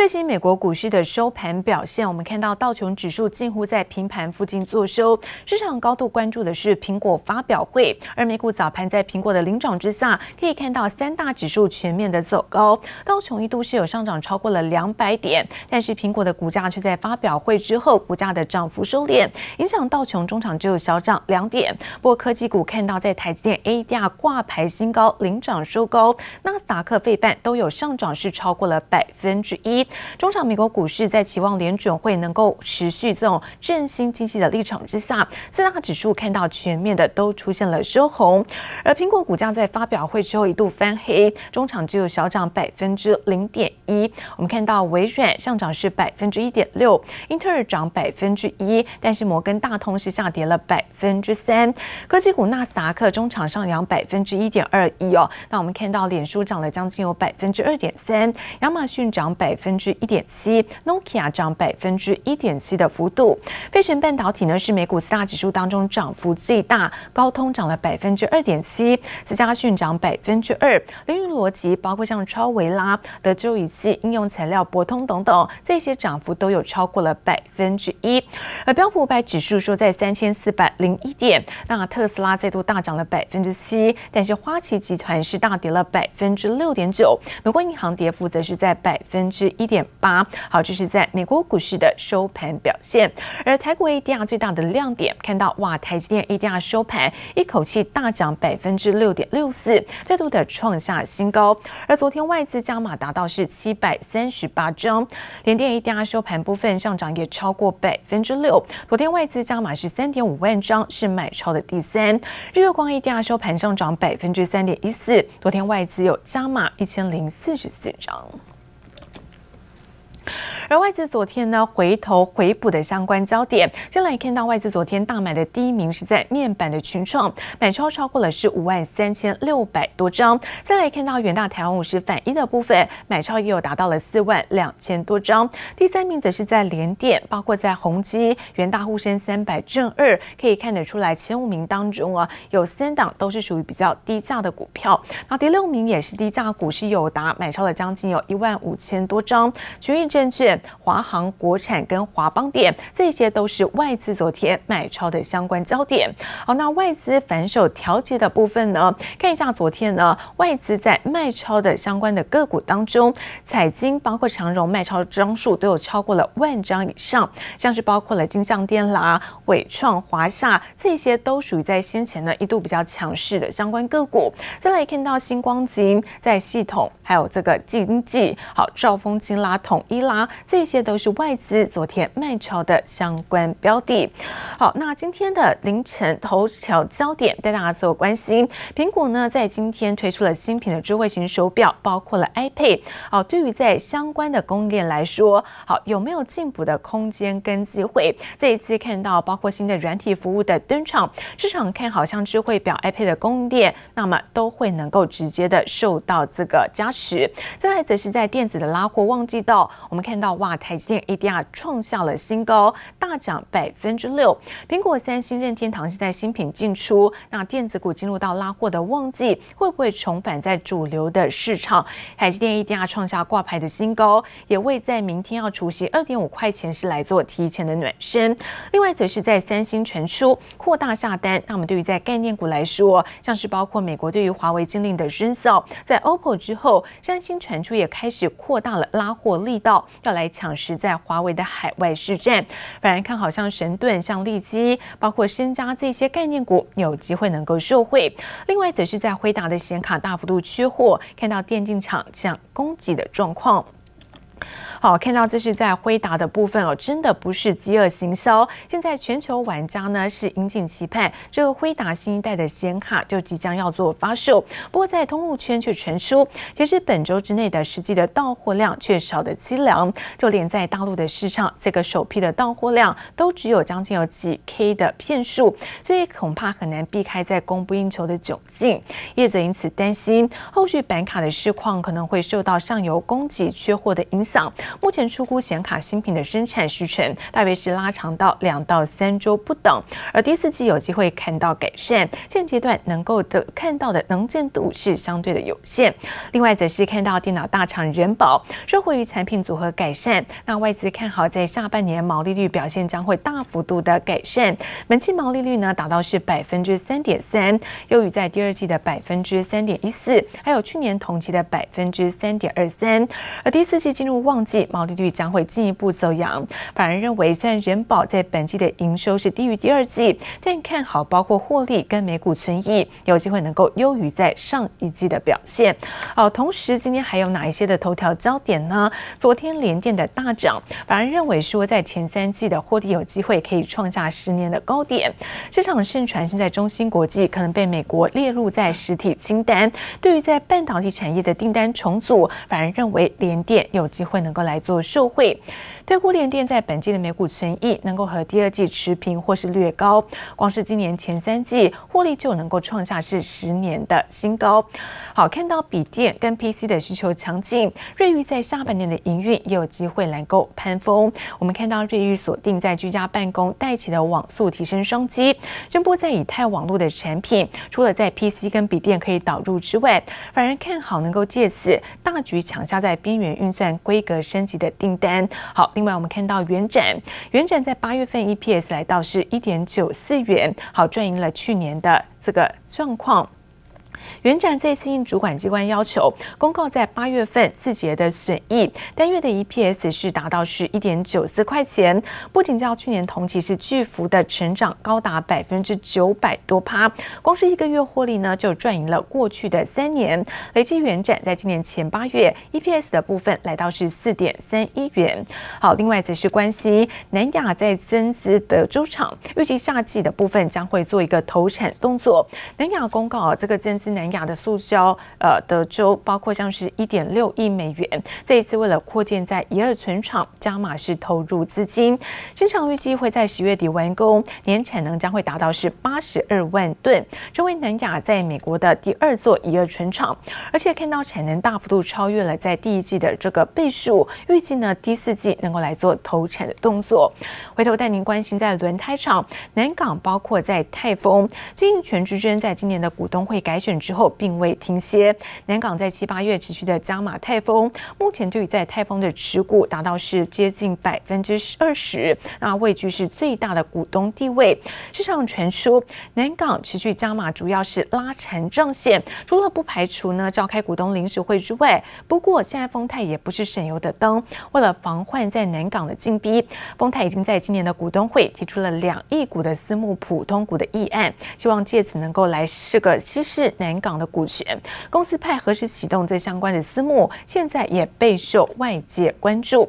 最新美国股市的收盘表现，我们看到道琼指数近乎在平盘附近作收。市场高度关注的是苹果发表会，而美股早盘在苹果的领涨之下，可以看到三大指数全面的走高。道琼一度是有上涨超过了两百点，但是苹果的股价却在发表会之后，股价的涨幅收敛，影响道琼中场只有小涨两点。不过科技股看到在台积电 ADR 挂牌新高，领涨收高，纳斯达克费半都有上涨，是超过了百分之一。中场美国股市在期望联准会能够持续这种振兴经济的立场之下，四大指数看到全面的都出现了收红，而苹果股价在发表会之后一度翻黑，中场只有小涨百分之零点一。我们看到微软上涨是百分之一点六，英特尔涨百分之一，但是摩根大通是下跌了百分之三。科技股纳斯达克中场上扬百分之一点二一哦，那我们看到脸书涨了将近有百分之二点三，亚马逊涨百分分之一点七，Nokia 涨百分之一点七的幅度。飞神半导体呢是美股四大指数当中涨幅最大，高通涨了百分之二点七，思佳讯涨百分之二，凌云逻辑包括像超维拉、德州仪器、应用材料、博通等等，这些涨幅都有超过了百分之一。而标普五百指数说在三千四百零一点，那特斯拉再度大涨了百分之七，但是花旗集团是大跌了百分之六点九，美国银行跌幅则是在百分之一点八，好，这是在美国股市的收盘表现。而台股 ADR 最大的亮点，看到哇，台积电 ADR 收盘一口气大涨百分之六点六四，再度的创下新高。而昨天外资加码达到是七百三十八张，联电 ADR 收盘部分上涨也超过百分之六。昨天外资加码是三点五万张，是买超的第三。日月光 ADR 收盘上涨百分之三点一四，昨天外资有加码一千零四十四张。而外资昨天呢，回头回补的相关焦点，先来看到外资昨天大买的第一名是在面板的群创，买超超过了是五万三千六百多张。再来看到元大台湾五十反一的部分，买超也有达到了四万两千多张。第三名则是在联电，包括在宏基、元大、沪深三百、正二，可以看得出来前五名当中啊，有三档都是属于比较低价的股票。那第六名也是低价股，是友达，买超了将近有一万五千多张。群益证券。华航、国产跟华邦电，这些都是外资昨天买超的相关焦点。好，那外资反手调节的部分呢？看一下昨天呢，外资在卖超的相关的个股当中，彩晶包括长荣卖超的张数都有超过了万张以上，像是包括了金象电啦、伟创、华夏，这些都属于在先前呢一度比较强势的相关个股。再来看到星光金在系统，还有这个经济，好，兆丰金啦、统一啦。这些都是外资昨天卖超的相关标的。好，那今天的凌晨头条焦点带大家所关心，苹果呢在今天推出了新品的智慧型手表，包括了 iPad。好，对于在相关的供应链来说，好，有没有进步的空间跟机会？这一次看到包括新的软体服务的登场，市场看好像智慧表 iPad 的供应链，那么都会能够直接的受到这个加持。再来则是在电子的拉货旺季到，我们看到。哇，台积电 ADR 创下了新高，大涨百分之六。苹果、三星、任天堂现在新品进出，那电子股进入到拉货的旺季，会不会重返在主流的市场？台积电 ADR 创下挂牌的新高，也为在明天要除息二点五块钱是来做提前的暖身。另外，则是在三星传出扩大下单。那么，对于在概念股来说，像是包括美国对于华为禁令的生效，在 OPPO 之后，三星传出也开始扩大了拉货力道，要来。抢食在华为的海外市占，反而看好像神盾、像利基，包括深加这些概念股有机会能够受惠。另外，则是在辉达的显卡大幅度缺货，看到电竞厂这样供给的状况。好，看到这是在辉达的部分哦，真的不是饥饿行销。现在全球玩家呢是引颈期盼这个辉达新一代的显卡就即将要做发售，不过在通路圈却传出，其实本周之内的实际的到货量却少得凄凉，就连在大陆的市场，这个首批的到货量都只有将近有几 K 的片数，所以恐怕很难避开在供不应求的窘境。业者因此担心，后续板卡的市况可能会受到上游供给缺货的影响。目前出估显卡新品的生产时程大约是拉长到两到三周不等，而第四季有机会看到改善。现阶段能够的看到的能见度是相对的有限。另外则是看到电脑大厂仁宝受惠于产品组合改善，那外资看好在下半年毛利率表现将会大幅度的改善，本季毛利率呢达到是百分之三点三，优于在第二季的百分之三点一四，还有去年同期的百分之三点二三。而第四季进入旺季，毛利率将会进一步走扬。反而认为，虽然人保在本季的营收是低于第二季，但看好包括获利跟每股存益有机会能够优于在上一季的表现。好，同时今天还有哪一些的头条焦点呢？昨天联电的大涨，反而认为说在前三季的获利有机会可以创下十年的高点。市场盛传现在中芯国际可能被美国列入在实体清单，对于在半导体产业的订单重组，反而认为联电有机会能够来来做受惠。对互联电在本季的每股存益能够和第二季持平或是略高，光是今年前三季获利就能够创下是十年的新高。好，看到笔电跟 PC 的需求强劲，瑞昱在下半年的营运也有机会能够攀峰。我们看到瑞昱锁定在居家办公带起的网速提升商机，宣布在以太网络的产品，除了在 PC 跟笔电可以导入之外，反而看好能够借此大举抢下在边缘运算规格升升级的订单。好，另外我们看到元展，元展在八月份 EPS 来到是一点九四元，好，赚赢了去年的这个状况。元展这次应主管机关要求，公告在八月份四节的损益，单月的 EPS 是达到是一点九四块钱，不仅较去年同期是巨幅的成长，高达百分之九百多趴，光是一个月获利呢就赚赢了过去的三年，累计元展在今年前八月 EPS 的部分来到是四点三一元。好，另外则是关系南亚在增资德州厂，预计夏季的部分将会做一个投产动作。南亚公告啊，这个增资。南南亚的塑胶呃德州，包括像是一点六亿美元，这一次为了扩建在乙二醇厂，加码式投入资金，新厂预计会在十月底完工，年产能将会达到是八十二万吨，成为南亚在美国的第二座乙二醇厂，而且看到产能大幅度超越了在第一季的这个倍数，预计呢第四季能够来做投产的动作。回头带您关心在轮胎厂，南港包括在泰丰经营权之争，在今年的股东会改选。之后并未停歇，南港在七八月持续的加码泰丰，目前对于在泰丰的持股达到是接近百分之二十，那位居是最大的股东地位。市场传出南港持续加码，主要是拉长账线，除了不排除呢召开股东临时会之外，不过现在丰泰也不是省油的灯，为了防患在南港的进逼，丰泰已经在今年的股东会提出了两亿股的私募普通股的议案，希望借此能够来试个稀释南。南港的股权，公司派何时启动这相关的私募，现在也备受外界关注。